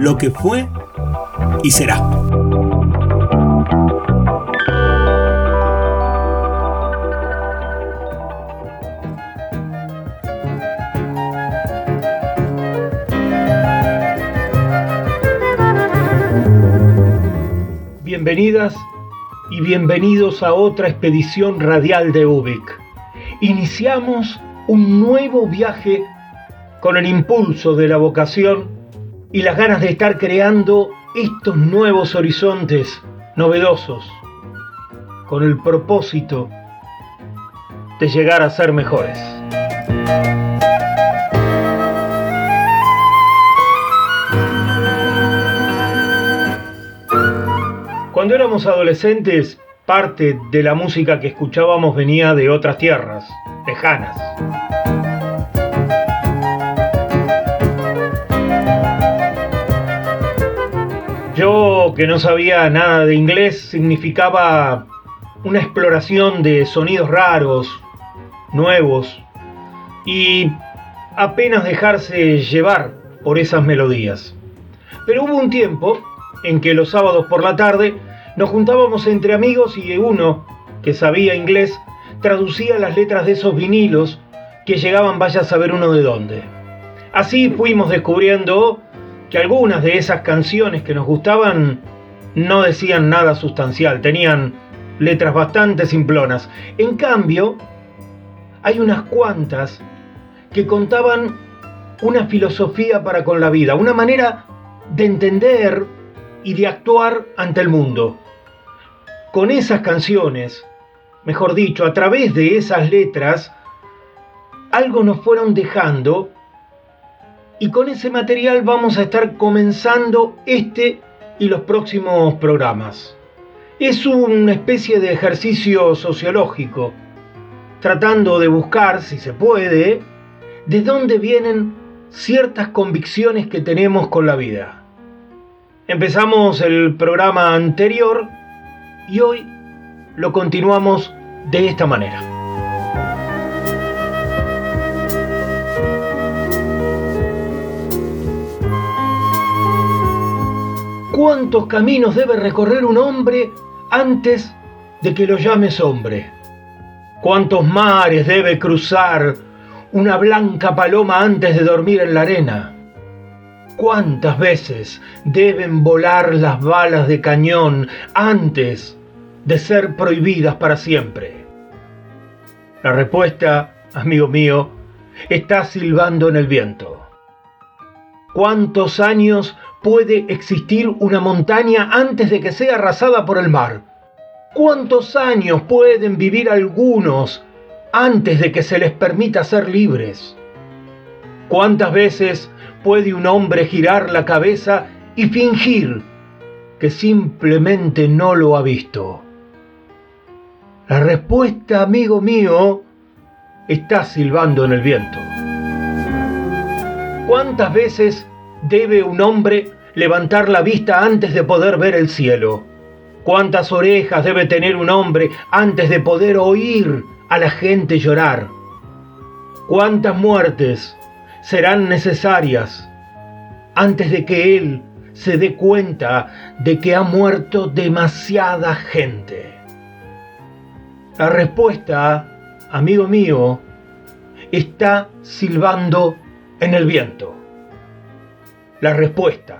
lo que fue y será. Bienvenidas y bienvenidos a otra expedición radial de Ubik. Iniciamos un nuevo viaje con el impulso de la vocación y las ganas de estar creando estos nuevos horizontes novedosos, con el propósito de llegar a ser mejores. Cuando éramos adolescentes, parte de la música que escuchábamos venía de otras tierras, lejanas. Yo, que no sabía nada de inglés, significaba una exploración de sonidos raros, nuevos, y apenas dejarse llevar por esas melodías. Pero hubo un tiempo en que los sábados por la tarde nos juntábamos entre amigos y uno, que sabía inglés, traducía las letras de esos vinilos que llegaban vaya a saber uno de dónde. Así fuimos descubriendo que algunas de esas canciones que nos gustaban no decían nada sustancial, tenían letras bastante simplonas. En cambio, hay unas cuantas que contaban una filosofía para con la vida, una manera de entender y de actuar ante el mundo. Con esas canciones, mejor dicho, a través de esas letras, algo nos fueron dejando y con ese material vamos a estar comenzando este y los próximos programas. Es una especie de ejercicio sociológico, tratando de buscar, si se puede, de dónde vienen ciertas convicciones que tenemos con la vida. Empezamos el programa anterior y hoy lo continuamos de esta manera. ¿Cuántos caminos debe recorrer un hombre antes de que lo llames hombre? ¿Cuántos mares debe cruzar una blanca paloma antes de dormir en la arena? ¿Cuántas veces deben volar las balas de cañón antes de ser prohibidas para siempre? La respuesta, amigo mío, está silbando en el viento. ¿Cuántos años puede existir una montaña antes de que sea arrasada por el mar? ¿Cuántos años pueden vivir algunos antes de que se les permita ser libres? ¿Cuántas veces puede un hombre girar la cabeza y fingir que simplemente no lo ha visto? La respuesta, amigo mío, está silbando en el viento. ¿Cuántas veces debe un hombre levantar la vista antes de poder ver el cielo? ¿Cuántas orejas debe tener un hombre antes de poder oír a la gente llorar? ¿Cuántas muertes serán necesarias antes de que Él se dé cuenta de que ha muerto demasiada gente. La respuesta, amigo mío, está silbando en el viento. La respuesta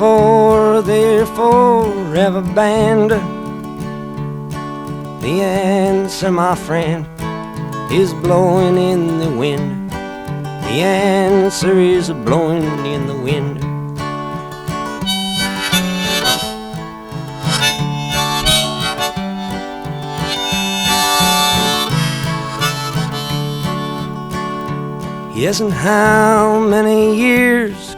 before they're forever banned? The answer, my friend, is blowing in the wind. The answer is blowing in the wind. Yes, and how many years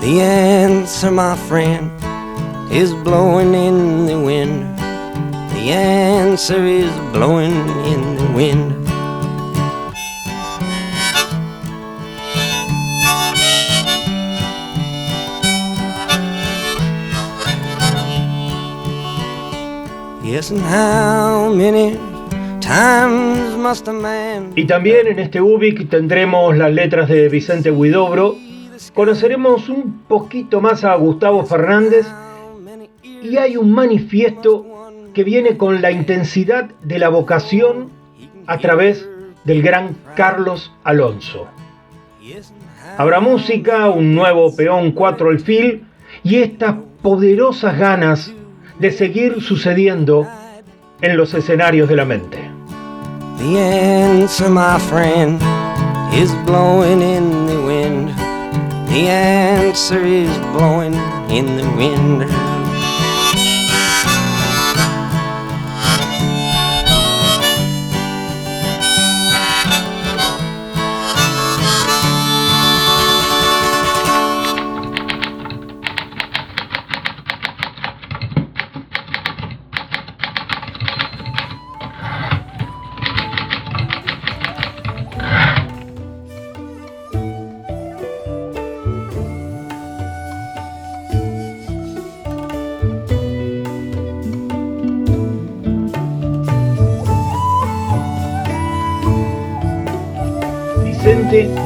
the answer, my friend, is blowing in the wind. The answer is blowing in the wind. Yes, and how many Y también en este UBIC tendremos las letras de Vicente Huidobro, conoceremos un poquito más a Gustavo Fernández y hay un manifiesto que viene con la intensidad de la vocación a través del gran Carlos Alonso. Habrá música, un nuevo peón 4 alfil y estas poderosas ganas de seguir sucediendo en los escenarios de la mente. The answer is blowing in the wind.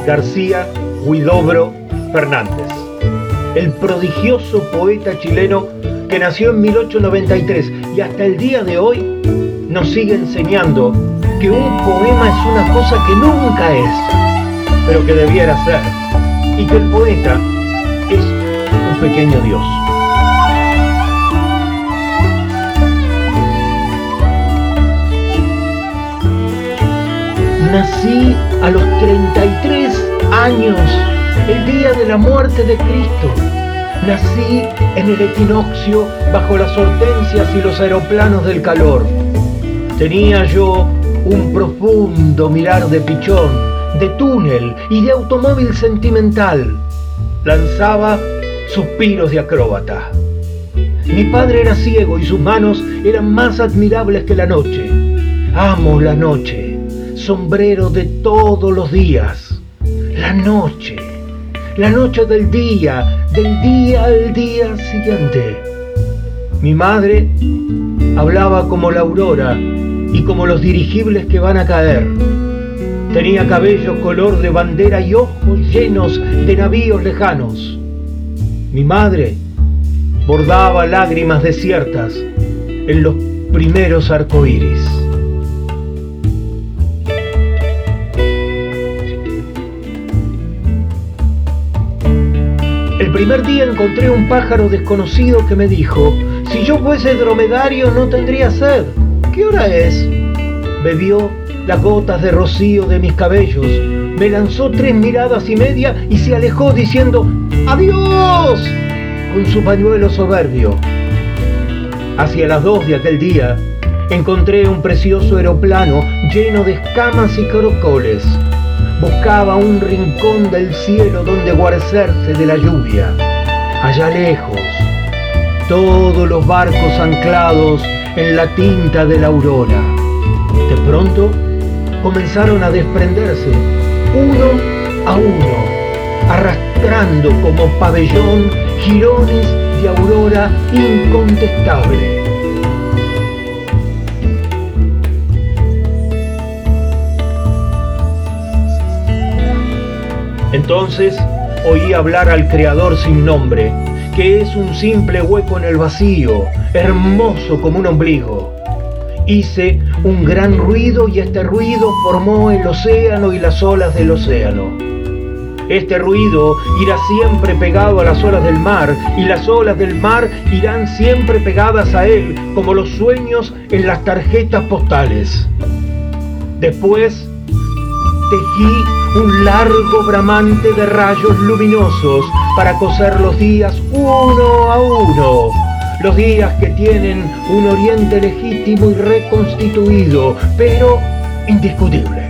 García Huidobro Fernández, el prodigioso poeta chileno que nació en 1893 y hasta el día de hoy nos sigue enseñando que un poema es una cosa que nunca es, pero que debiera ser, y que el poeta es un pequeño Dios. Nací a los 33 años, el día de la muerte de Cristo. Nací en el equinoccio bajo las hortensias y los aeroplanos del calor. Tenía yo un profundo mirar de pichón, de túnel y de automóvil sentimental. Lanzaba suspiros de acróbata. Mi padre era ciego y sus manos eran más admirables que la noche. Amo la noche sombrero de todos los días. La noche, la noche del día, del día al día siguiente. Mi madre hablaba como la aurora y como los dirigibles que van a caer. Tenía cabello color de bandera y ojos llenos de navíos lejanos. Mi madre bordaba lágrimas desiertas en los primeros arcoíris. Primer día encontré un pájaro desconocido que me dijo, si yo fuese dromedario no tendría sed. ¿Qué hora es? Bebió las gotas de rocío de mis cabellos, me lanzó tres miradas y media y se alejó diciendo, ¡Adiós! con su pañuelo soberbio. Hacia las dos de aquel día, encontré un precioso aeroplano lleno de escamas y caracoles. Buscaba un rincón del cielo donde guarecerse de la lluvia. Allá lejos, todos los barcos anclados en la tinta de la aurora. De pronto comenzaron a desprenderse, uno a uno, arrastrando como pabellón girones de aurora incontestable. Entonces oí hablar al Creador sin nombre, que es un simple hueco en el vacío, hermoso como un ombligo. Hice un gran ruido y este ruido formó el océano y las olas del océano. Este ruido irá siempre pegado a las olas del mar y las olas del mar irán siempre pegadas a él como los sueños en las tarjetas postales. Después tejí un largo bramante de rayos luminosos para coser los días uno a uno. Los días que tienen un oriente legítimo y reconstituido, pero indiscutible.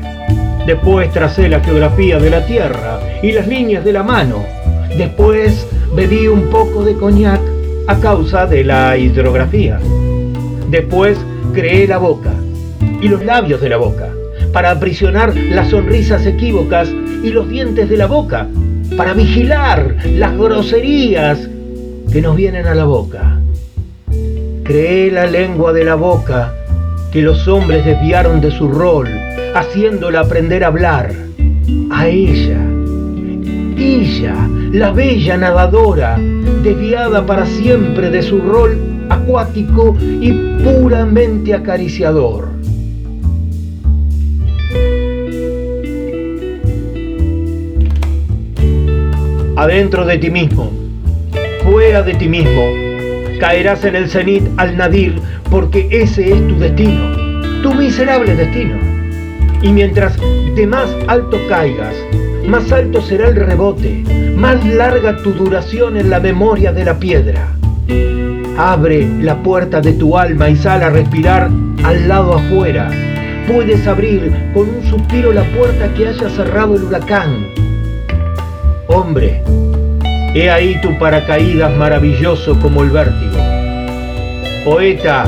Después tracé la geografía de la Tierra y las líneas de la mano. Después bebí un poco de coñac a causa de la hidrografía. Después creé la boca y los labios de la boca para aprisionar las sonrisas equívocas y los dientes de la boca para vigilar las groserías que nos vienen a la boca. Creé la lengua de la boca que los hombres desviaron de su rol haciéndola aprender a hablar. A ella, ella, la bella nadadora, desviada para siempre de su rol acuático y puramente acariciador. Adentro de ti mismo, fuera de ti mismo, caerás en el cenit al nadir porque ese es tu destino, tu miserable destino. Y mientras de más alto caigas, más alto será el rebote, más larga tu duración en la memoria de la piedra. Abre la puerta de tu alma y sal a respirar al lado afuera. Puedes abrir con un suspiro la puerta que haya cerrado el huracán. Hombre, he ahí tu paracaídas maravilloso como el vértigo. Poeta,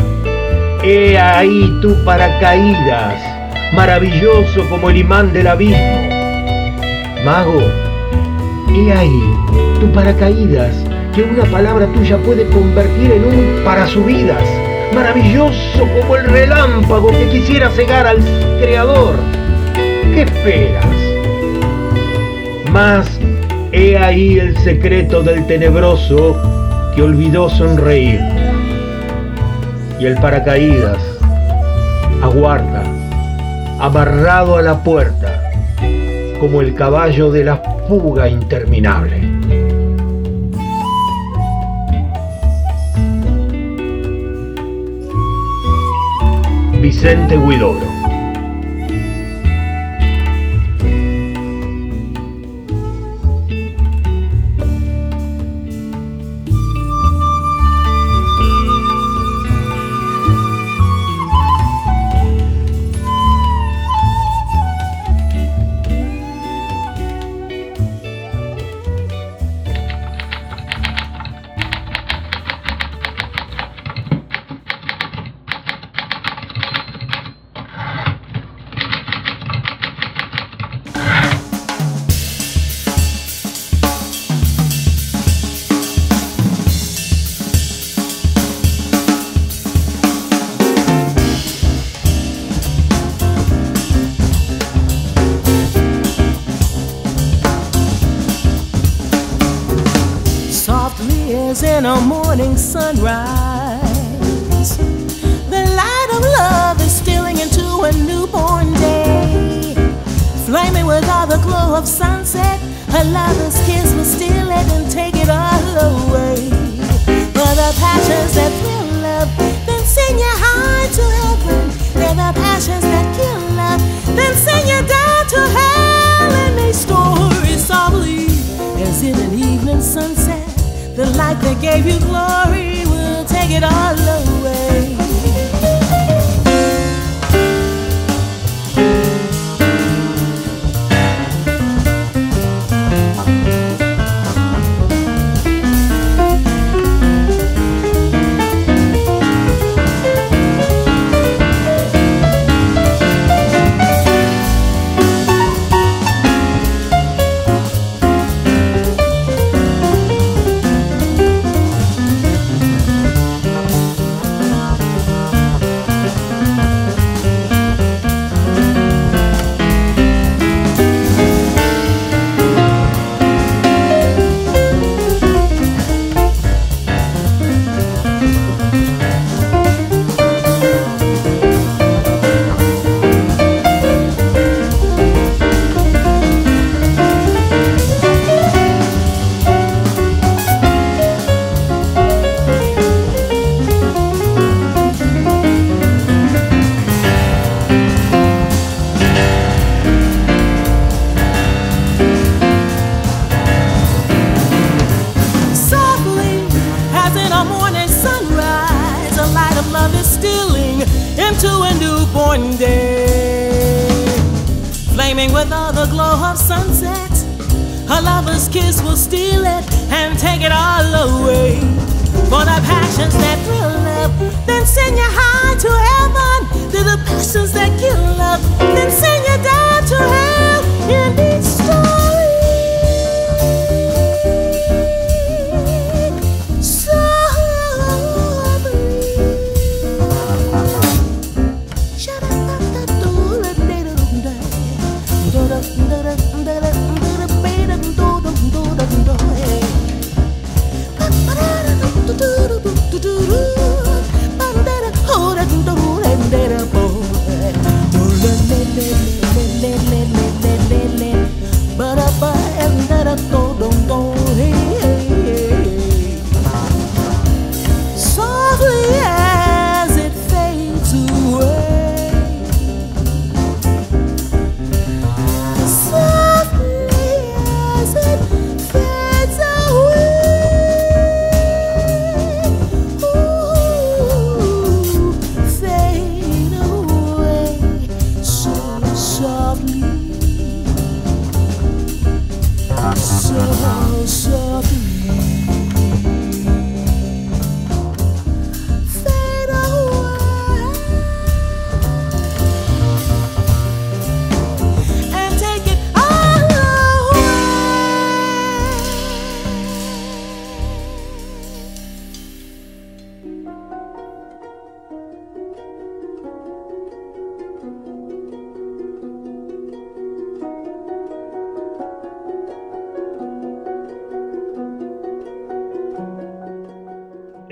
he ahí tu paracaídas maravilloso como el imán del abismo. Mago, he ahí tu paracaídas que una palabra tuya puede convertir en un parasubidas, maravilloso como el relámpago que quisiera cegar al Creador. ¿Qué esperas? Más, he ahí el secreto del tenebroso que olvidó sonreír. Y el paracaídas aguarda amarrado a la puerta, como el caballo de la fuga interminable. Vicente Huidobro sunrise. Like they gave you glory will take it all away.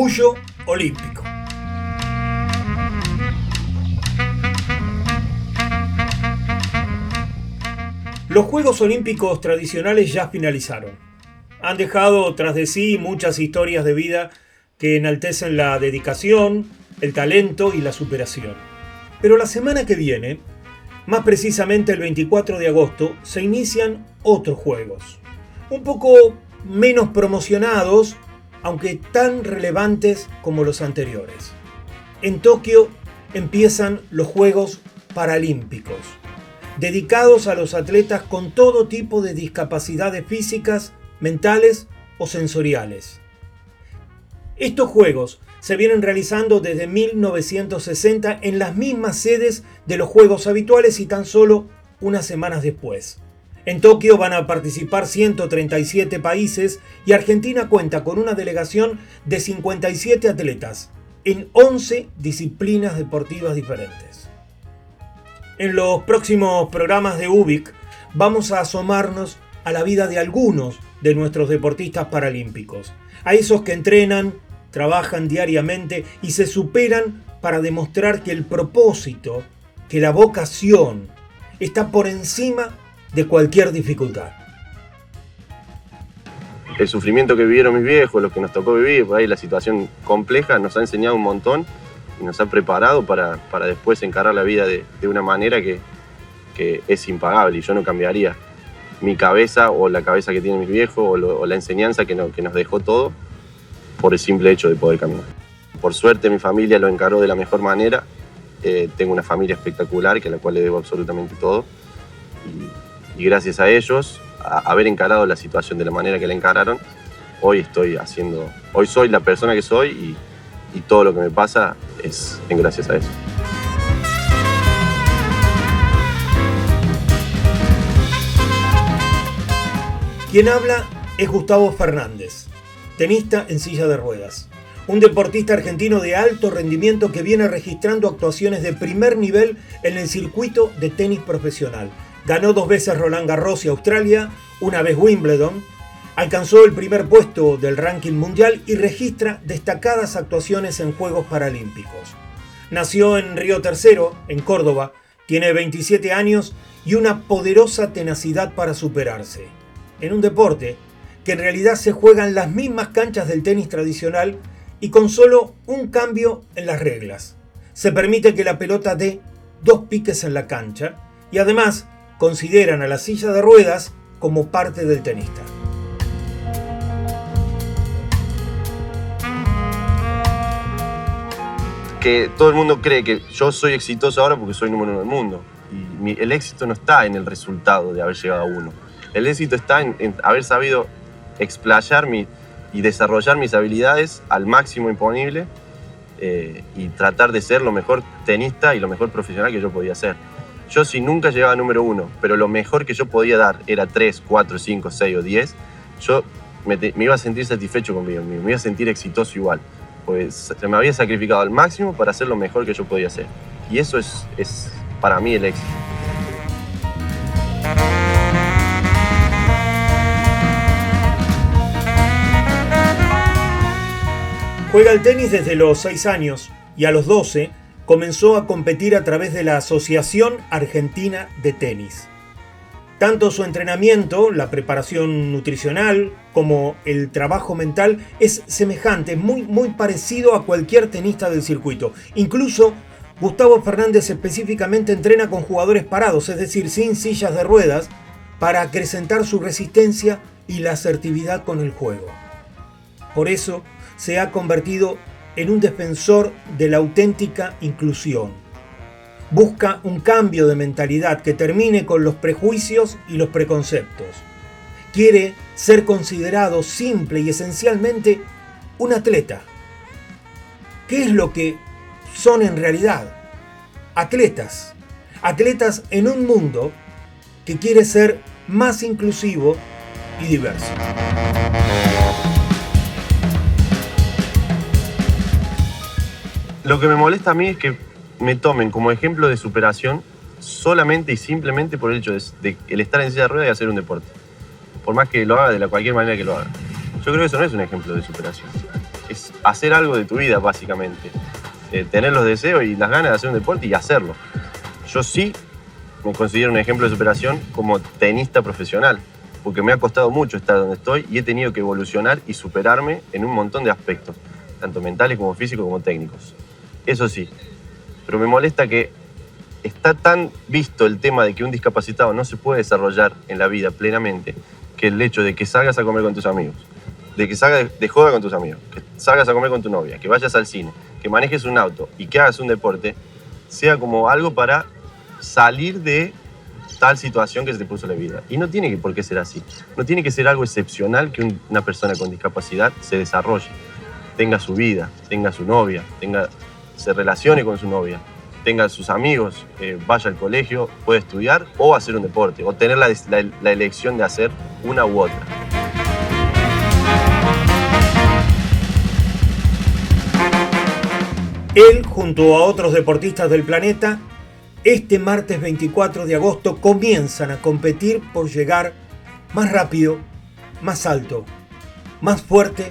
Orgullo olímpico. Los Juegos Olímpicos tradicionales ya finalizaron. Han dejado tras de sí muchas historias de vida que enaltecen la dedicación, el talento y la superación. Pero la semana que viene, más precisamente el 24 de agosto, se inician otros Juegos. Un poco menos promocionados, aunque tan relevantes como los anteriores. En Tokio empiezan los Juegos Paralímpicos, dedicados a los atletas con todo tipo de discapacidades físicas, mentales o sensoriales. Estos Juegos se vienen realizando desde 1960 en las mismas sedes de los Juegos habituales y tan solo unas semanas después. En Tokio van a participar 137 países y Argentina cuenta con una delegación de 57 atletas en 11 disciplinas deportivas diferentes. En los próximos programas de UBIC vamos a asomarnos a la vida de algunos de nuestros deportistas paralímpicos, a esos que entrenan, trabajan diariamente y se superan para demostrar que el propósito, que la vocación está por encima de cualquier dificultad. El sufrimiento que vivieron mis viejos, lo que nos tocó vivir, por ahí la situación compleja, nos ha enseñado un montón y nos ha preparado para, después encarar la vida de, una manera que, es impagable y yo no cambiaría mi cabeza o la cabeza que tienen mis viejos o, la enseñanza que, que nos dejó todo por el simple hecho de poder caminar. Por suerte mi familia lo encaró de la mejor manera. Eh, tengo una familia espectacular que a la cual le debo absolutamente todo. Y, y gracias a ellos, a haber encarado la situación de la manera que la encararon, hoy estoy haciendo, hoy soy la persona que soy y, todo lo que me pasa es en gracias a eso. Quien habla es Gustavo Fernández, tenista en silla de ruedas. Un deportista argentino de alto rendimiento que viene registrando actuaciones de primer nivel en el circuito de tenis profesional. Ganó dos veces Roland Garros y Australia, una vez Wimbledon, alcanzó el primer puesto del ranking mundial y registra destacadas actuaciones en Juegos Paralímpicos. Nació en Río Tercero, en Córdoba, tiene 27 años y una poderosa tenacidad para superarse. En un deporte que en realidad se juega en las mismas canchas del tenis tradicional y con solo un cambio en las reglas. Se permite que la pelota dé dos piques en la cancha y además consideran a la silla de ruedas como parte del tenista. que todo el mundo cree que yo soy exitoso ahora porque soy número uno del mundo. Y el éxito no está en el resultado de haber llegado a uno. El éxito está en, en haber sabido explayar mi, y desarrollar mis habilidades al máximo imponible eh, y tratar de ser lo mejor tenista y lo mejor profesional que yo podía ser. Yo si nunca llegaba a número uno, pero lo mejor que yo podía dar era 3, 4, 5, 6 o 10, yo me, iba a sentir satisfecho conmigo, mismo, me iba a sentir exitoso igual. Pues me había sacrificado al máximo para hacer lo mejor que yo podía hacer. Y eso es, es para mí el éxito. Juega al tenis desde los 6 años y a los 12 comenzó a competir a través de la Asociación Argentina de Tenis. Tanto su entrenamiento, la preparación nutricional, como el trabajo mental es semejante, muy, muy parecido a cualquier tenista del circuito. Incluso Gustavo Fernández específicamente entrena con jugadores parados, es decir, sin sillas de ruedas, para acrecentar su resistencia y la asertividad con el juego. Por eso se ha convertido en un defensor de la auténtica inclusión. Busca un cambio de mentalidad que termine con los prejuicios y los preconceptos. Quiere ser considerado simple y esencialmente un atleta. ¿Qué es lo que son en realidad? Atletas. Atletas en un mundo que quiere ser más inclusivo y diverso. Lo que me molesta a mí es que me tomen como ejemplo de superación solamente y simplemente por el hecho de, el estar en silla de ruedas y hacer un deporte. Por más que lo haga de la cualquier manera que lo haga. Yo creo que eso no es un ejemplo de superación. Es hacer algo de tu vida, básicamente. Eh, tener los deseos y las ganas de hacer un deporte y hacerlo. Yo sí me considero un ejemplo de superación como tenista profesional, porque me ha costado mucho estar donde estoy y he tenido que evolucionar y superarme en un montón de aspectos, tanto mentales como físicos como técnicos. Eso sí, pero me molesta que está tan visto el tema de que un discapacitado no se puede desarrollar en la vida plenamente, que el hecho de que salgas a comer con tus amigos, de que salgas de joda con tus amigos, que salgas a comer con tu novia, que vayas al cine, que manejes un auto y que hagas un deporte, sea como algo para salir de tal situación que se te puso la vida. Y no tiene por qué ser así. No tiene que ser algo excepcional que un- una persona con discapacidad se desarrolle, tenga su vida, tenga su novia, tenga, se relacione con su novia, tenga sus amigos, eh, vaya al colegio, puede estudiar o hacer un deporte, o tener la, la- elección de hacer una u otra. Él, junto a otros deportistas del planeta, este martes 24 de agosto comienzan a competir por llegar más rápido, más alto, más fuerte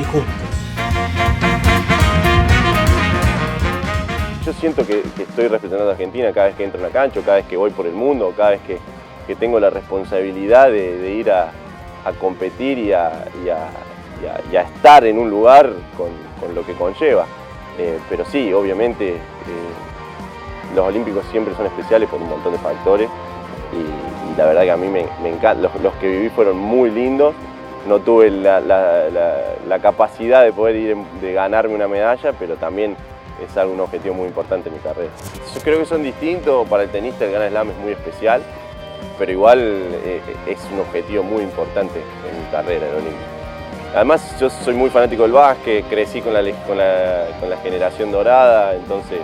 y juntos. Yo siento que, estoy representando a Argentina cada vez que entro en la cancha, cada vez que voy por el mundo, cada vez que, tengo la responsabilidad de, ir a, competir y a, estar en un lugar con, lo que conlleva. Eh, pero sí, obviamente eh, los Olímpicos siempre son especiales por un montón de factores y, la verdad que a mí me, encanta, los, que viví fueron muy lindos no tuve la, la- capacidad de poder ir de ganarme una medalla, pero también es algo, un objetivo muy importante en mi carrera. Yo creo que son distintos, para el tenista el Grand Slam es muy especial, pero igual eh, es un objetivo muy importante en mi carrera, el olímpico. Además yo soy muy fanático del básquet, crecí con la, con la, con la generación dorada, entonces,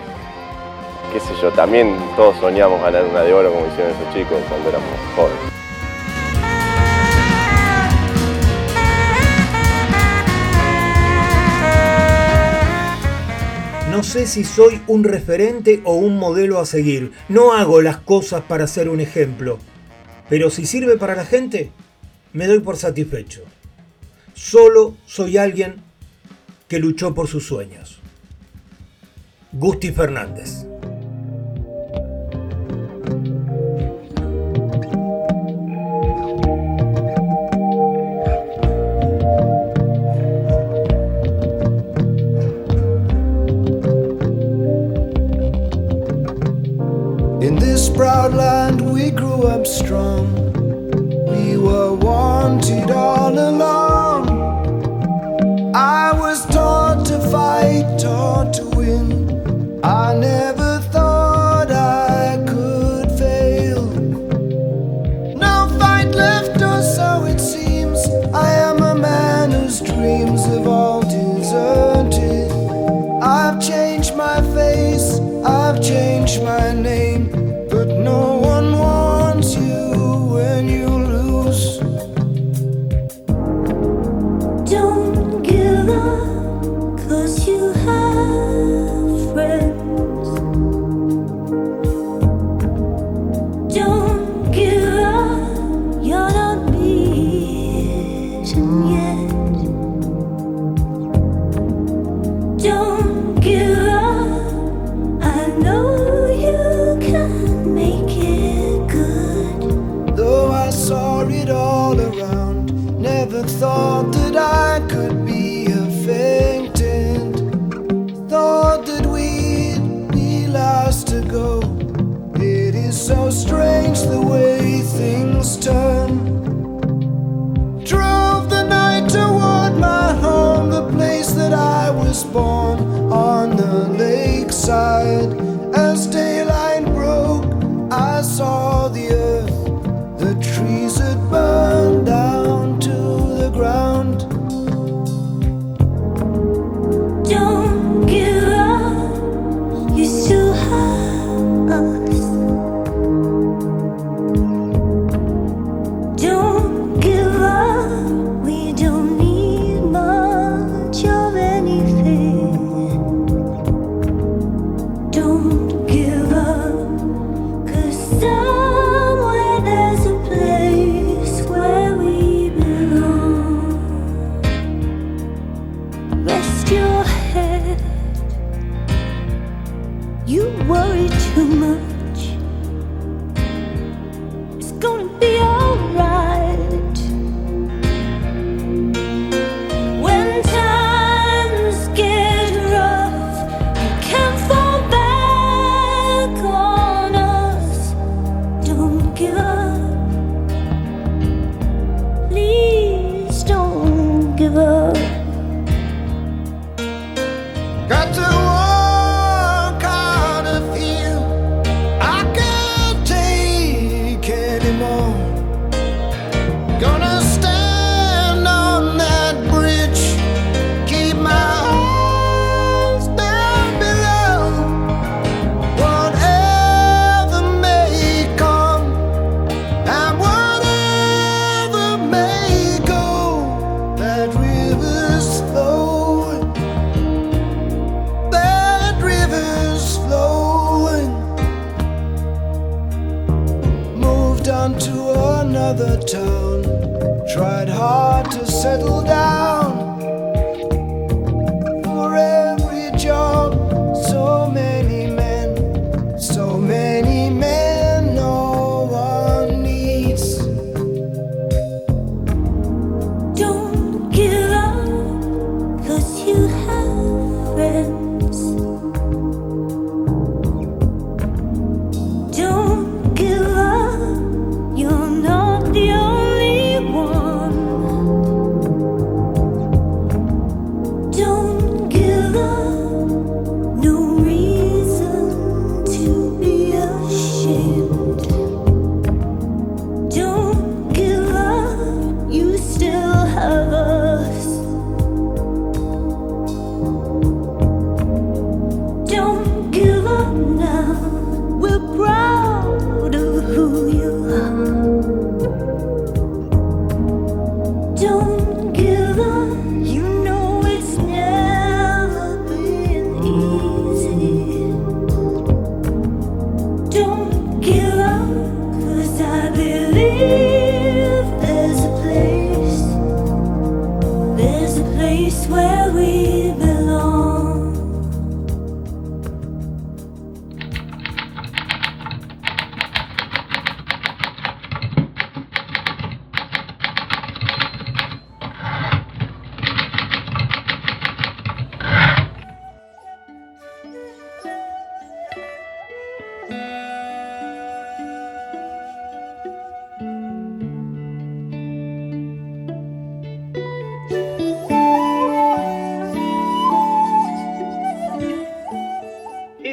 qué sé yo, también todos soñamos ganar una de oro como hicieron esos chicos cuando éramos jóvenes. No sé si soy un referente o un modelo a seguir. No hago las cosas para ser un ejemplo. Pero si sirve para la gente, me doy por satisfecho. Solo soy alguien que luchó por sus sueños. Gusti Fernández. Strong. We were wanted all along. I was taught to fight, taught to win. I never thought I could fail. No fight left, or so it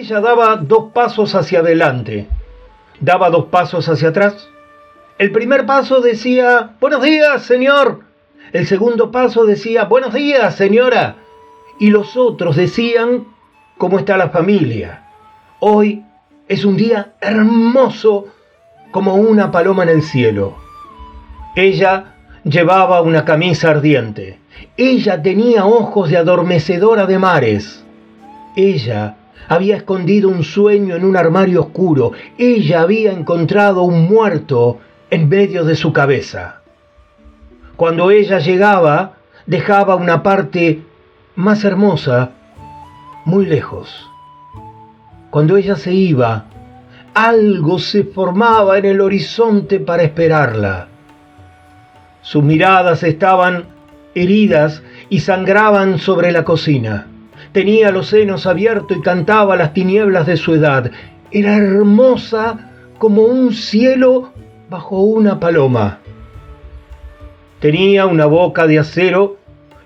Daba dos pasos hacia adelante, daba dos pasos hacia atrás. El primer paso decía, buenos días, señor. El segundo paso decía, buenos días, señora. Y los otros decían, ¿cómo está la familia? Hoy es un día hermoso como una paloma en el cielo. Ella llevaba una camisa ardiente. Ella tenía ojos de adormecedora de mares. Ella había escondido un sueño en un armario oscuro. Ella había encontrado un muerto en medio de su cabeza. Cuando ella llegaba, dejaba una parte más hermosa muy lejos. Cuando ella se iba, algo se formaba en el horizonte para esperarla. Sus miradas estaban heridas y sangraban sobre la cocina. Tenía los senos abiertos y cantaba las tinieblas de su edad. Era hermosa como un cielo bajo una paloma. Tenía una boca de acero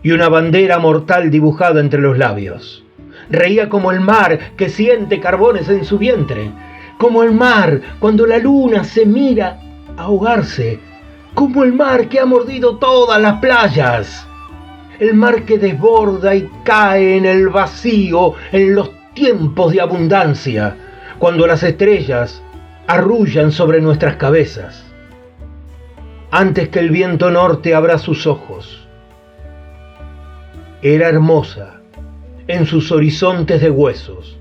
y una bandera mortal dibujada entre los labios. Reía como el mar que siente carbones en su vientre, como el mar cuando la luna se mira ahogarse, como el mar que ha mordido todas las playas el mar que desborda y cae en el vacío en los tiempos de abundancia, cuando las estrellas arrullan sobre nuestras cabezas. Antes que el viento norte abra sus ojos, era hermosa en sus horizontes de huesos,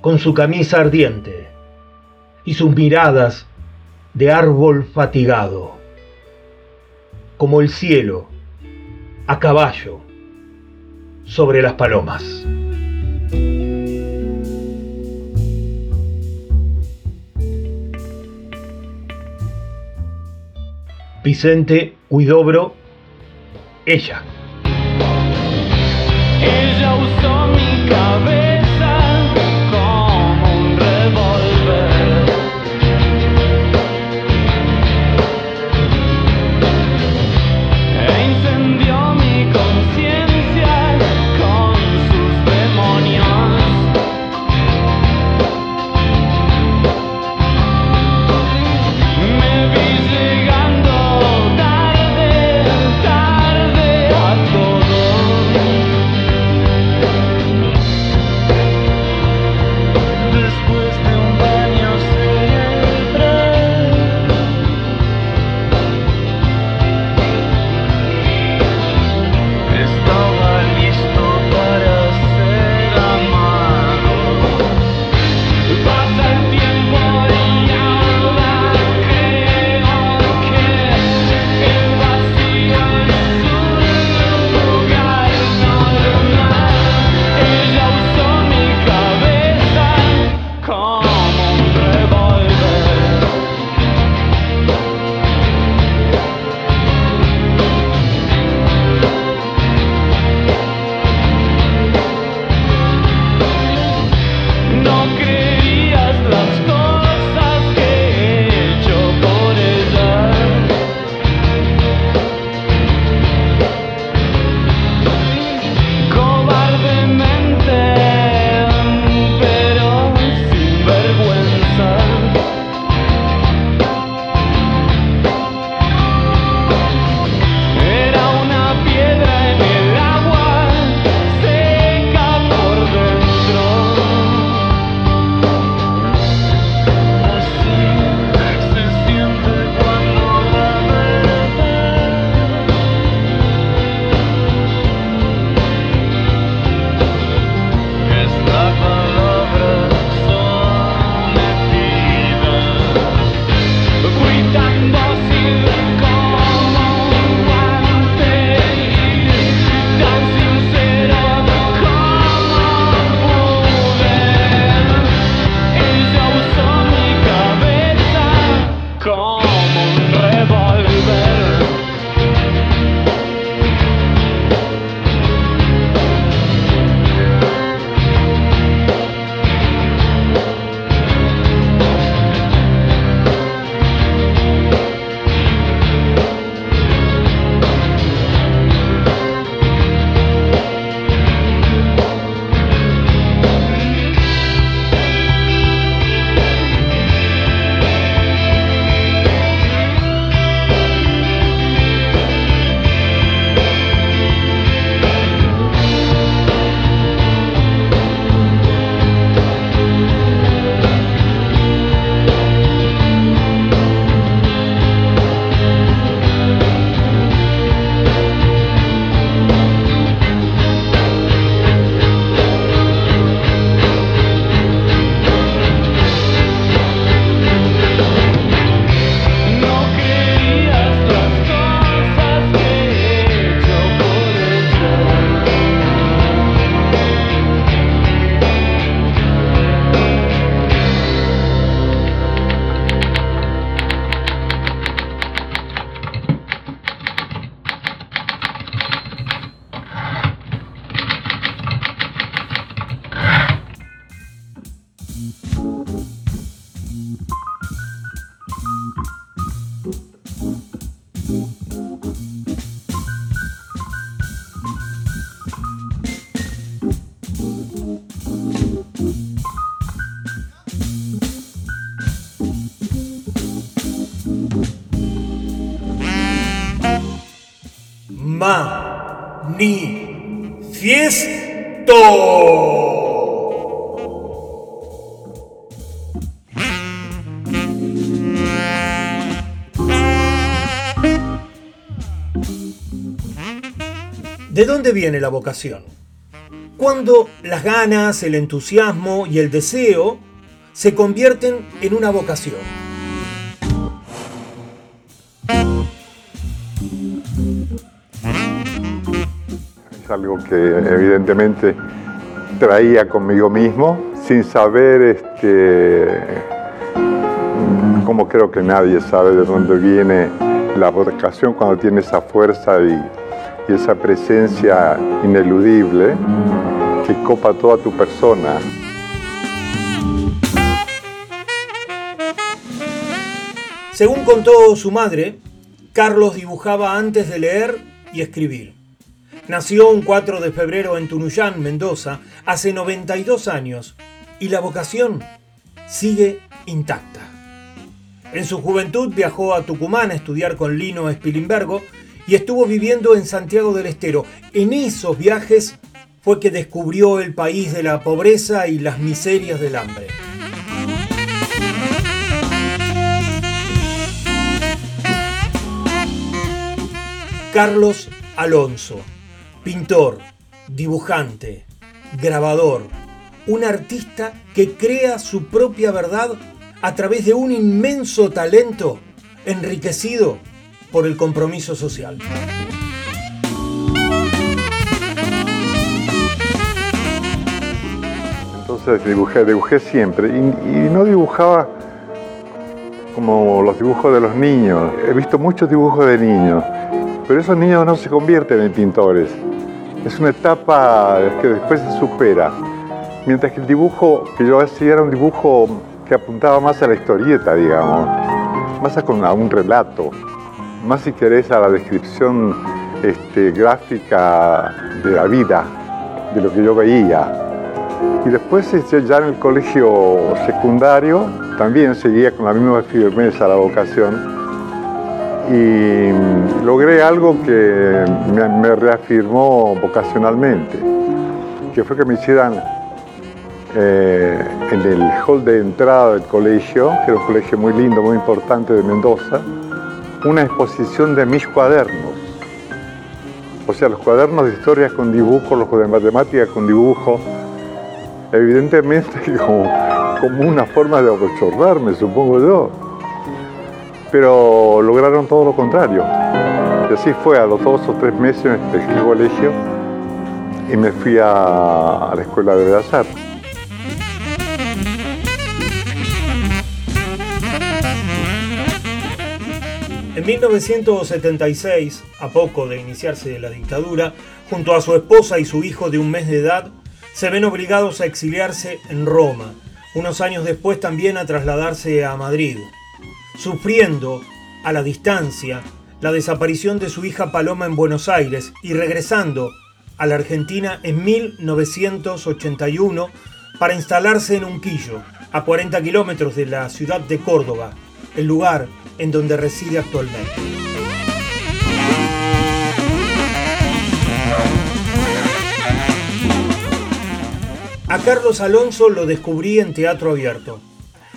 con su camisa ardiente y sus miradas de árbol fatigado, como el cielo a caballo sobre las palomas. Vicente Huidobro, ella. Ella usó mi cabeza dónde viene la vocación? Cuando las ganas, el entusiasmo y el deseo se convierten en una vocación. Es algo que evidentemente traía conmigo mismo, sin saber, este, como creo que nadie sabe de dónde viene la vocación cuando tiene esa fuerza y, y esa presencia ineludible que copa toda tu persona. Según contó su madre, Carlos dibujaba antes de leer y escribir. Nació un 4 de febrero en Tunuyán, Mendoza, hace 92 años, y la vocación sigue intacta. En su juventud viajó a Tucumán a estudiar con Lino Spilimbergo y estuvo viviendo en Santiago del Estero. En esos viajes fue que descubrió el país de la pobreza y las miserias del hambre. Carlos Alonso, pintor, dibujante, grabador, un artista que crea su propia verdad a través de un inmenso talento enriquecido por el compromiso social. Entonces dibujé, dibujé siempre y, no dibujaba como los dibujos de los niños. He visto muchos dibujos de niños, pero esos niños no se convierten en pintores. Es una etapa que después se supera. Mientras que el dibujo que yo hacía era un dibujo que apuntaba más a la historieta, digamos, más con- a un relato, más si querés a la descripción este, gráfica de la vida, de lo que yo veía. Y después este, ya en el colegio secundario también seguía con la misma firmeza la vocación y logré algo que me, me reafirmó vocacionalmente, que fue que me hicieran eh, en el hall de entrada del colegio, que era un colegio muy lindo, muy importante de Mendoza, una exposición de mis cuadernos. O sea, los cuadernos de historia con dibujo, los de matemáticas con dibujo, evidentemente como, una forma de abochornarme, supongo yo. Pero lograron todo lo contrario. Y así fue, a los dos o tres meses me dejé el colegio y me fui a, la Escuela de Bellas. 1976, a poco de iniciarse la dictadura, junto a su esposa y su hijo de un mes de edad, se ven obligados a exiliarse en Roma, unos años después también a trasladarse a Madrid, sufriendo a la distancia la desaparición de su hija Paloma en Buenos Aires y regresando a la Argentina en 1981 para instalarse en Unquillo, a 40 kilómetros de la ciudad de Córdoba, el lugar en donde reside actualmente. A Carlos Alonso lo descubrí en Teatro Abierto.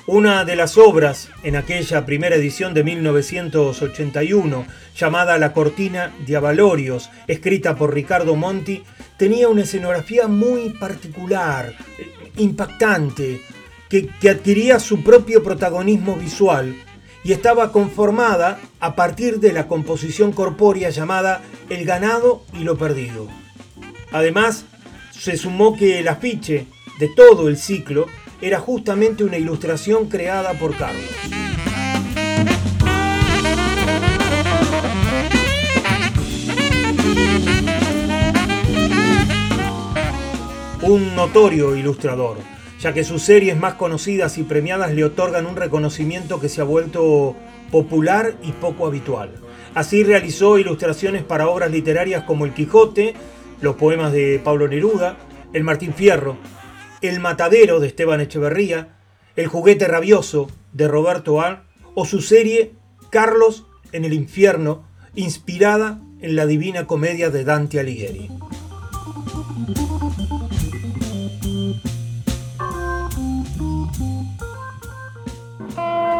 Una de las obras en aquella primera edición de 1981, llamada La Cortina de Avalorios, escrita por Ricardo Monti, tenía una escenografía muy particular, eh, impactante, que, que adquiría su propio protagonismo visual y estaba conformada a partir de la composición corpórea llamada El ganado y lo perdido. Además, se sumó que el afiche de todo el ciclo era justamente una ilustración creada por Carlos. Un notorio ilustrador, ya que sus series más conocidas y premiadas le otorgan un reconocimiento que se ha vuelto popular y poco habitual. Así realizó ilustraciones para obras literarias como El Quijote, los poemas de Pablo Neruda, El Martín Fierro, El Matadero de Esteban Echeverría, El Juguete Rabioso de Roberto Ar o su serie Carlos en el Infierno, inspirada en la Divina Comedia de Dante Alighieri.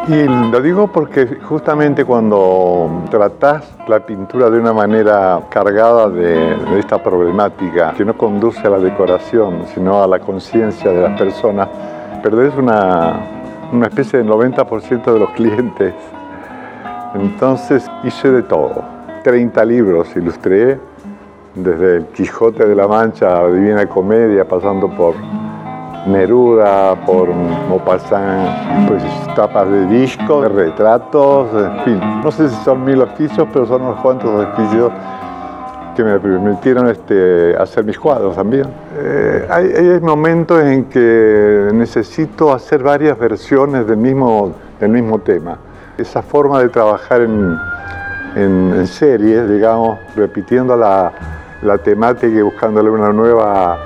Y lo digo porque justamente cuando tratás la pintura de una manera cargada de, de esta problemática, que no conduce a la decoración, sino a la conciencia de las personas, perdés una, una especie del 90% de los clientes. Entonces hice de todo. 30 libros ilustré, desde El Quijote de la Mancha a Divina Comedia, pasando por Neruda, por Maupassant, pues tapas de discos, retratos, en fin. No sé si son mil oficios, pero son unos cuantos oficios que me permitieron este, hacer mis cuadros también. Eh, hay, hay momentos en que necesito hacer varias versiones del mismo, del mismo tema. Esa forma de trabajar en, en, en series, digamos, repitiendo la, la temática y buscándole una nueva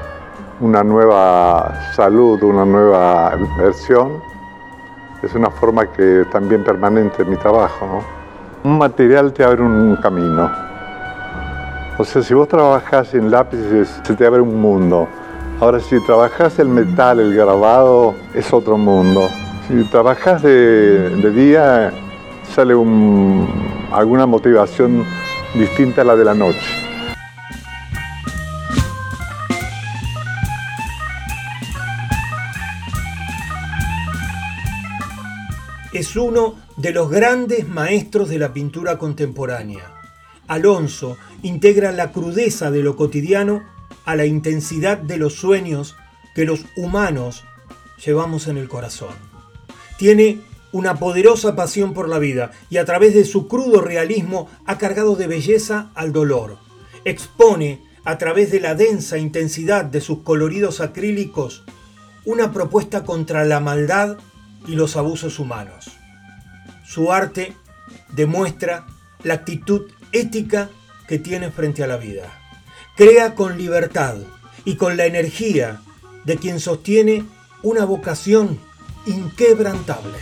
una nueva salud, una nueva versión, es una forma que también permanente en mi trabajo. ¿no? Un material te abre un camino. O sea, si vos trabajás en lápices, se te abre un mundo. Ahora, si trabajás el metal, el grabado, es otro mundo. Si trabajas de, de día, sale un, alguna motivación distinta a la de la noche. Es uno de los grandes maestros de la pintura contemporánea. Alonso integra la crudeza de lo cotidiano a la intensidad de los sueños que los humanos llevamos en el corazón. Tiene una poderosa pasión por la vida y a través de su crudo realismo ha cargado de belleza al dolor. Expone a través de la densa intensidad de sus coloridos acrílicos una propuesta contra la maldad y los abusos humanos. Su arte demuestra la actitud ética que tiene frente a la vida. Crea con libertad y con la energía de quien sostiene una vocación inquebrantable.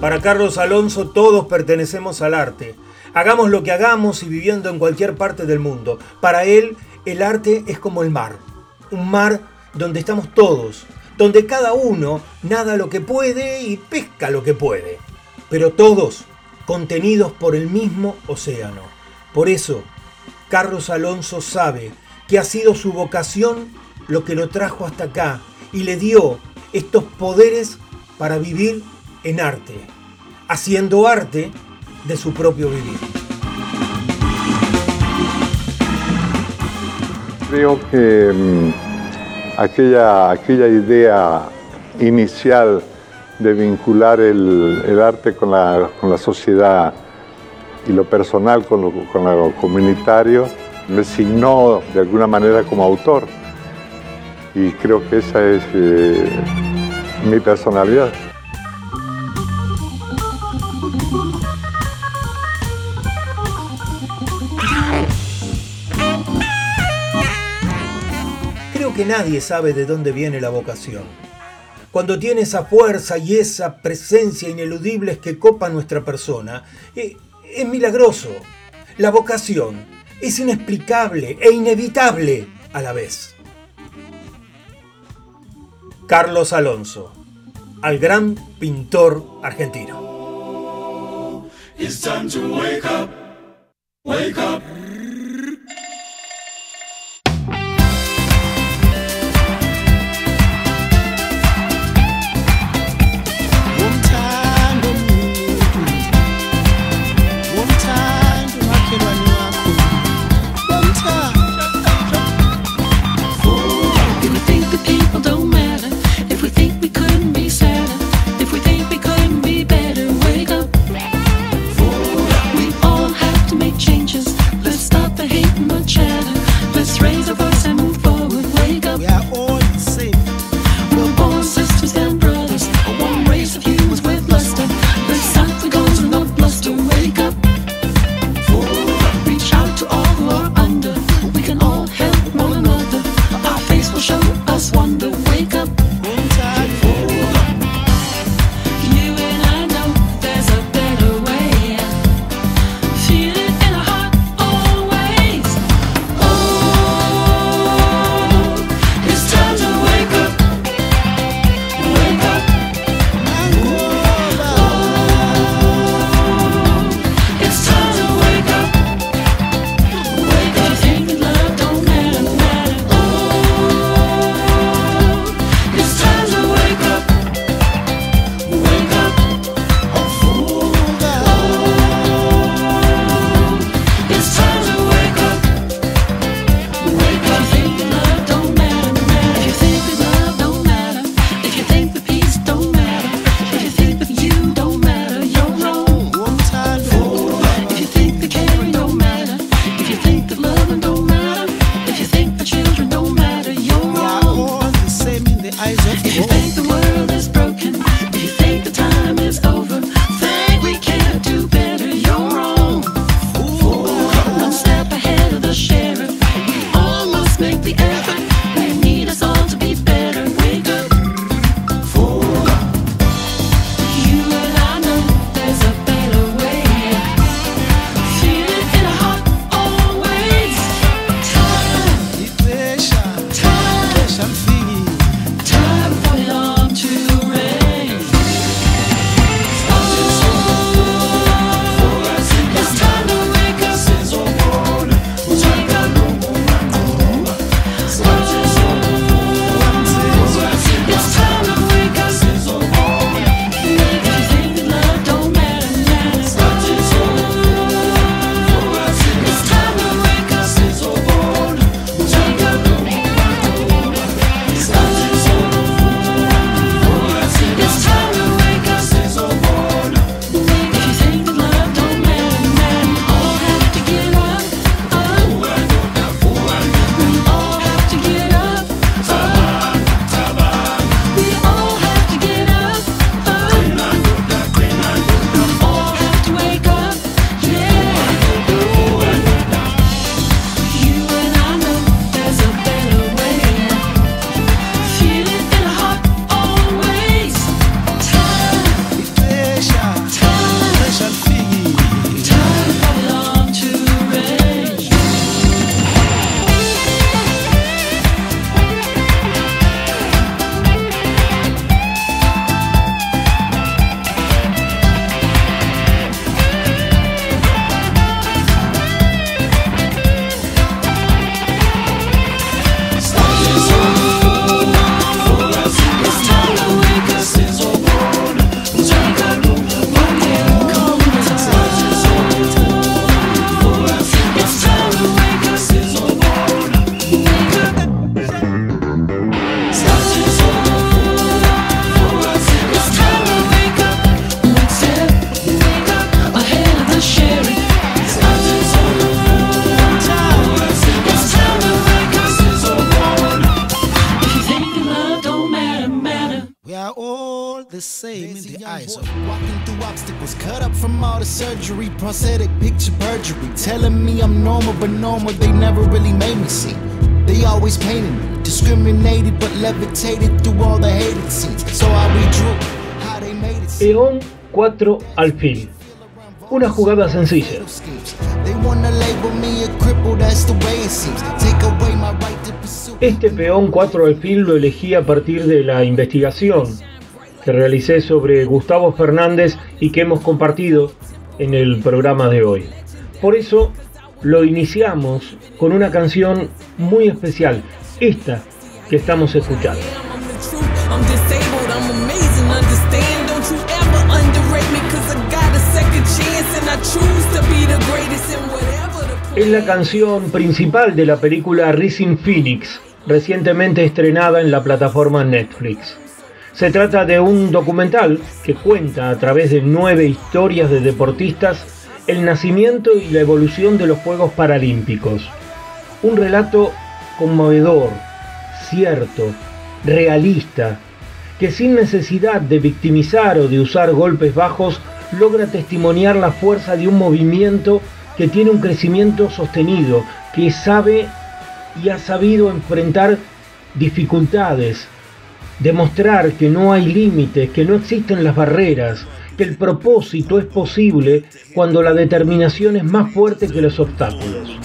Para Carlos Alonso todos pertenecemos al arte. Hagamos lo que hagamos y viviendo en cualquier parte del mundo. Para él el arte es como el mar. Un mar donde estamos todos, donde cada uno nada lo que puede y pesca lo que puede. Pero todos contenidos por el mismo océano. Por eso, Carlos Alonso sabe que ha sido su vocación lo que lo trajo hasta acá y le dio estos poderes para vivir en arte, haciendo arte de su propio vivir. Creo que mm, aquella, aquella idea inicial de vincular el, el arte con la, con la, sociedad y lo personal con lo, con lo comunitario me signó de alguna manera como autor. Y creo que esa es eh, mi personalidad. Que nadie sabe de dónde viene la vocación. Cuando tiene esa fuerza y esa presencia ineludibles que copan nuestra persona, es milagroso. La vocación es inexplicable e inevitable a la vez. Carlos Alonso, al gran pintor argentino. Save me the eyes. Walking through obstacles, cut up from all the surgery, prosthetic picture perjury, telling me I'm normal, but normal they never really made me see. They always painted me, discriminated but levitated through all the hated scenes. So I redrew how they made it. Peón 4 alfil. Una jugada sencilla. Este peón 4 alfil lo elegí a partir de la investigación que realicé sobre Gustavo Fernández y que hemos compartido en el programa de hoy. Por eso lo iniciamos con una canción muy especial, esta que estamos escuchando. Es la canción principal de la película Rising Phoenix, recientemente estrenada en la plataforma Netflix. Se trata de un documental que cuenta a través de nueve historias de deportistas el nacimiento y la evolución de los Juegos Paralímpicos. Un relato conmovedor, cierto, realista, que sin necesidad de victimizar o de usar golpes bajos logra testimoniar la fuerza de un movimiento que tiene un crecimiento sostenido, que sabe y ha sabido enfrentar dificultades, demostrar que no hay límites, que no existen las barreras, que el propósito es posible cuando la determinación es más fuerte que los obstáculos.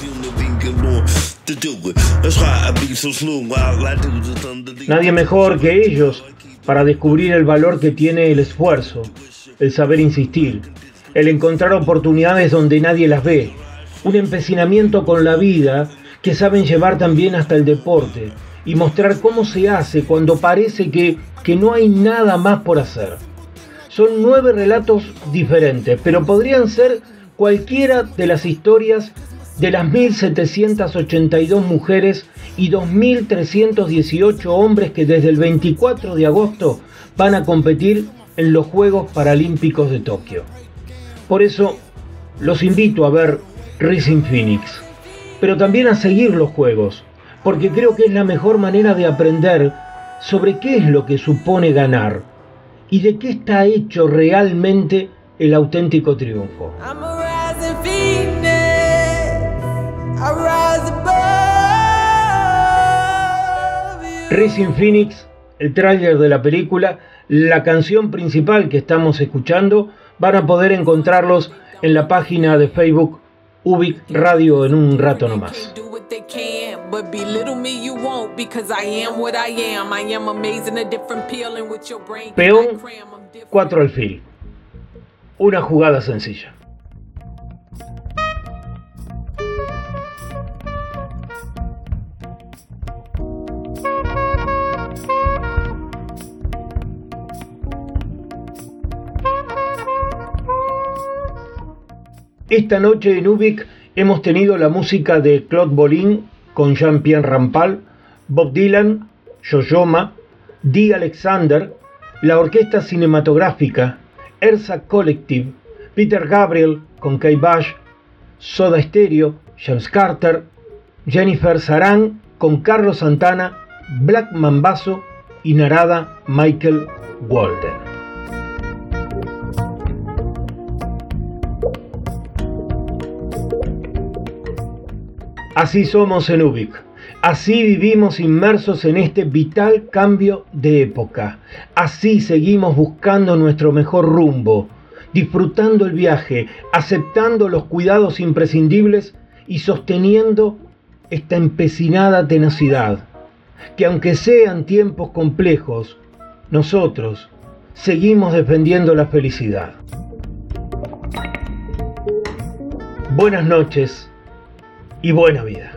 Nadie mejor que ellos para descubrir el valor que tiene el esfuerzo, el saber insistir, el encontrar oportunidades donde nadie las ve, un empecinamiento con la vida que saben llevar también hasta el deporte y mostrar cómo se hace cuando parece que, que no hay nada más por hacer. Son nueve relatos diferentes, pero podrían ser cualquiera de las historias de las 1.782 mujeres y 2.318 hombres que desde el 24 de agosto van a competir en los Juegos Paralímpicos de Tokio. Por eso los invito a ver Rising Phoenix, pero también a seguir los Juegos, porque creo que es la mejor manera de aprender sobre qué es lo que supone ganar y de qué está hecho realmente el auténtico triunfo. Racing Phoenix, el tráiler de la película, la canción principal que estamos escuchando, van a poder encontrarlos en la página de Facebook Ubic Radio en un rato nomás. Do what they can, but belittle Esta noche en Ubik hemos tenido la música de Claude Bolin con Jean-Pierre Rampal, Bob Dylan, Yoyoma, Dee Alexander, la orquesta cinematográfica, Ersa Collective, Peter Gabriel con Kay Bash, Soda Stereo, James Carter, Jennifer Saran con Carlos Santana, Black Mambazo y Narada Michael Walden. Así somos en Ubik. Así vivimos inmersos en este vital cambio de época. Así seguimos buscando nuestro mejor rumbo, disfrutando el viaje, aceptando los cuidados imprescindibles y sosteniendo esta empecinada tenacidad. Que aunque sean tiempos complejos, nosotros seguimos defendiendo la felicidad. Buenas noches y buena vida.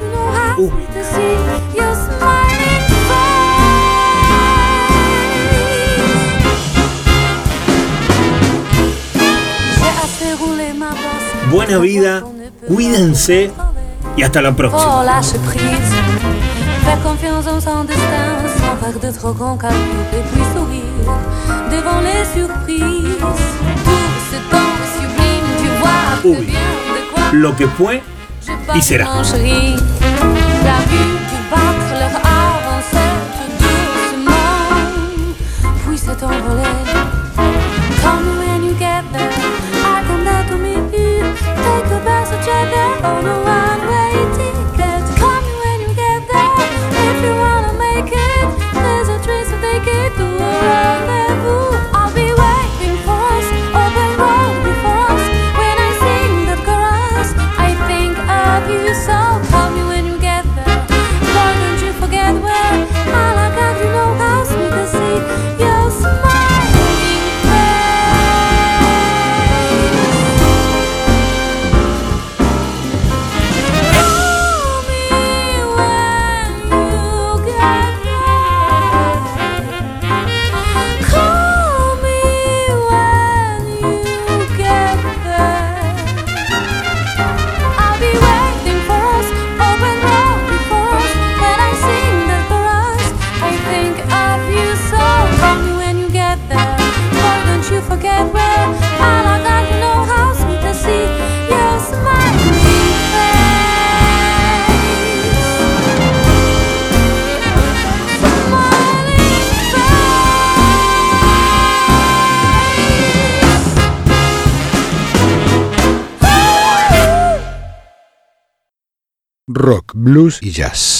bosse. buena vida, cuídense y hasta la próxima. Oh, lâche prise. Fais confiance en son destin, sans faire de trop grands calculs et puis sourire devant les surprises. Tout ce temps sublime, tu vois très Uy, bien de quoi lo que fue y será. Blues y jazz.